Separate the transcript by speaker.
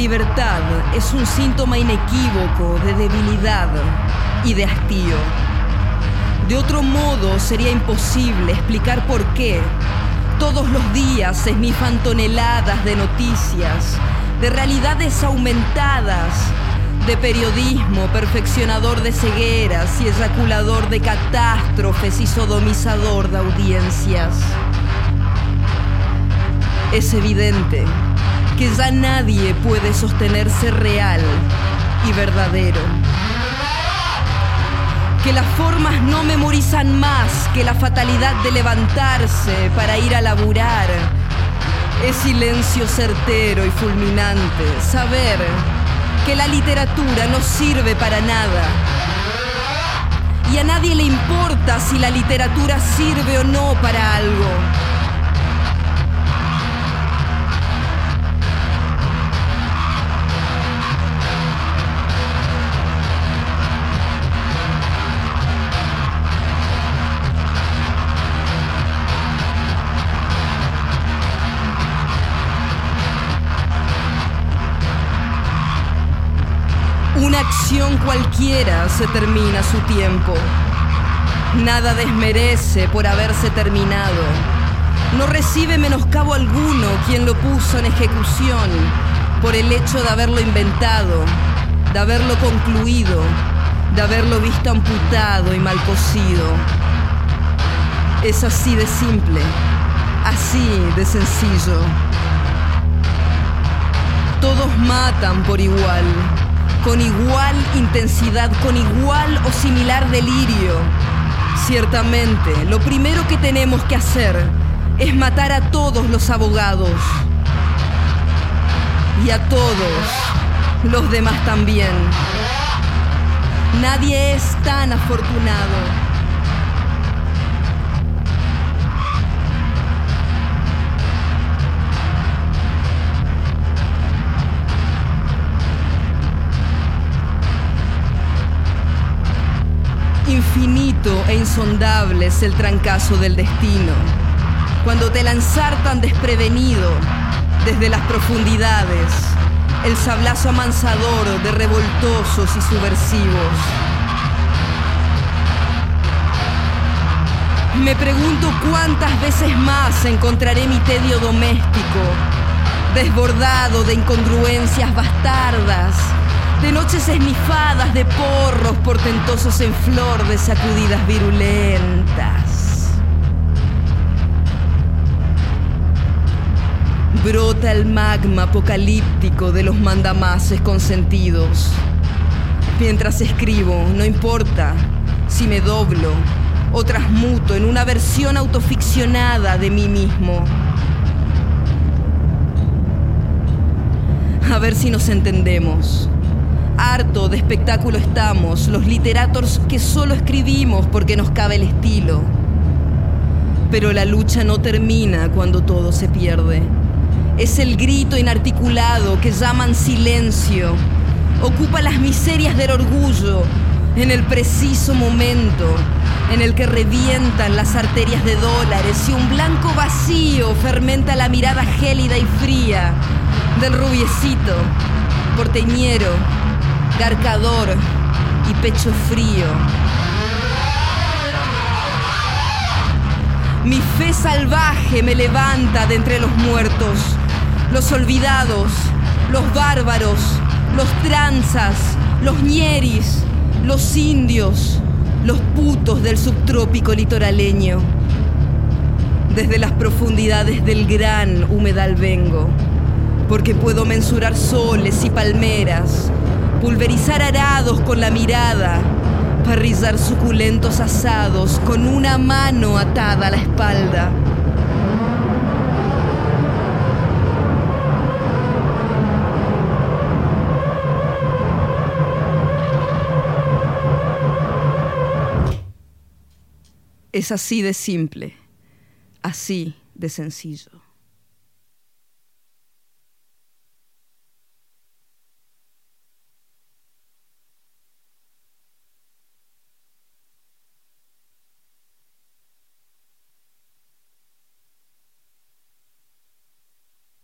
Speaker 1: libertad es un síntoma inequívoco de debilidad y de hastío. De otro modo sería imposible explicar por qué todos los días se esnifan toneladas de noticias, de realidades aumentadas, de periodismo perfeccionador de cegueras y eyaculador de catástrofes y sodomizador de audiencias. Es evidente que ya nadie puede sostenerse real y verdadero. Que las formas no memorizan más que la fatalidad de levantarse para ir a laburar. Es silencio certero y fulminante saber que la literatura no sirve para nada. Y a nadie le importa si la literatura sirve o no para algo. Acción cualquiera se termina su tiempo. Nada desmerece por haberse terminado. No recibe menoscabo alguno quien lo puso en ejecución por el hecho de haberlo inventado, de haberlo concluido, de haberlo visto amputado y mal cosido. Es así de simple, así de sencillo. Todos matan por igual con igual intensidad, con igual o similar delirio. Ciertamente, lo primero que tenemos que hacer es matar a todos los abogados y a todos los demás también. Nadie es tan afortunado. Infinito e insondable es el trancazo del destino. Cuando te lanzar tan desprevenido desde las profundidades, el sablazo amansador de revoltosos y subversivos. Me pregunto cuántas veces más encontraré mi tedio doméstico, desbordado de incongruencias bastardas de noches esnifadas de porros portentosos en flor de sacudidas virulentas. Brota el magma apocalíptico de los mandamases consentidos. Mientras escribo, no importa si me doblo o transmuto en una versión autoficcionada de mí mismo. A ver si nos entendemos. Harto de espectáculo estamos, los literatos que solo escribimos porque nos cabe el estilo. Pero la lucha no termina cuando todo se pierde. Es el grito inarticulado que llaman silencio. Ocupa las miserias del orgullo en el preciso momento en el que revientan las arterias de dólares y un blanco vacío fermenta la mirada gélida y fría del rubiecito, porteñero, carcador y pecho frío. Mi fe salvaje me levanta de entre los muertos, los olvidados, los bárbaros, los tranzas, los ñeris, los indios, los putos del subtrópico litoraleño. Desde las profundidades del gran humedal vengo, porque puedo mensurar soles y palmeras, pulverizar arados con la mirada, parrizar suculentos asados con una mano atada a la espalda. Es así de simple, así de sencillo.